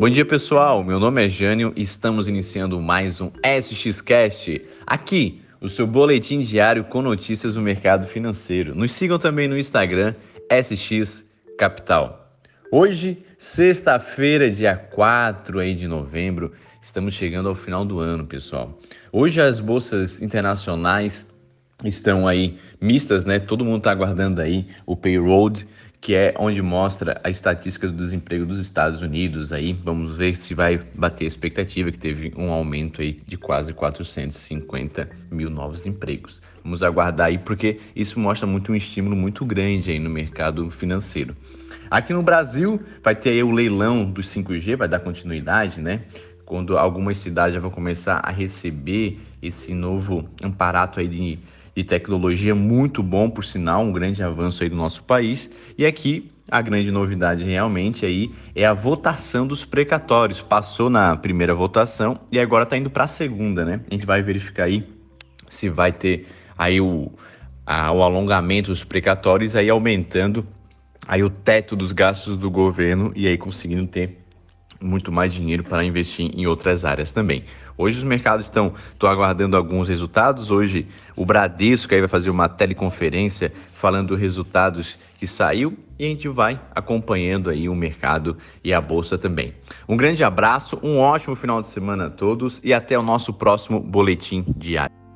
Bom dia, pessoal. Meu nome é Jânio e estamos iniciando mais um SXCast. Aqui, o seu boletim diário com notícias do mercado financeiro. Nos sigam também no Instagram SX Capital. Hoje, sexta-feira, dia 4 aí de novembro, estamos chegando ao final do ano, pessoal. Hoje as bolsas internacionais estão aí mistas, né? Todo mundo está aguardando aí o payroll que é onde mostra a estatística do desemprego dos Estados Unidos. Aí vamos ver se vai bater a expectativa, que teve um aumento aí de quase 450 mil novos empregos. Vamos aguardar aí, porque isso mostra muito um estímulo muito grande aí no mercado financeiro. Aqui no Brasil vai ter aí o leilão dos 5G, vai dar continuidade, né? Quando algumas cidades já vão começar a receber esse novo aparato aí de de tecnologia muito bom, por sinal, um grande avanço aí do nosso país. E aqui a grande novidade realmente aí é a votação dos precatórios. Passou na primeira votação e agora está indo para a segunda, né? A gente vai verificar aí se vai ter aí o, a, o alongamento dos precatórios aí aumentando aí o teto dos gastos do governo e aí conseguindo ter muito mais dinheiro para investir em outras áreas também. Hoje os mercados estão, estão aguardando alguns resultados. Hoje o Bradesco aí vai fazer uma teleconferência falando dos resultados que saiu e a gente vai acompanhando aí o mercado e a bolsa também. Um grande abraço, um ótimo final de semana a todos e até o nosso próximo boletim diário.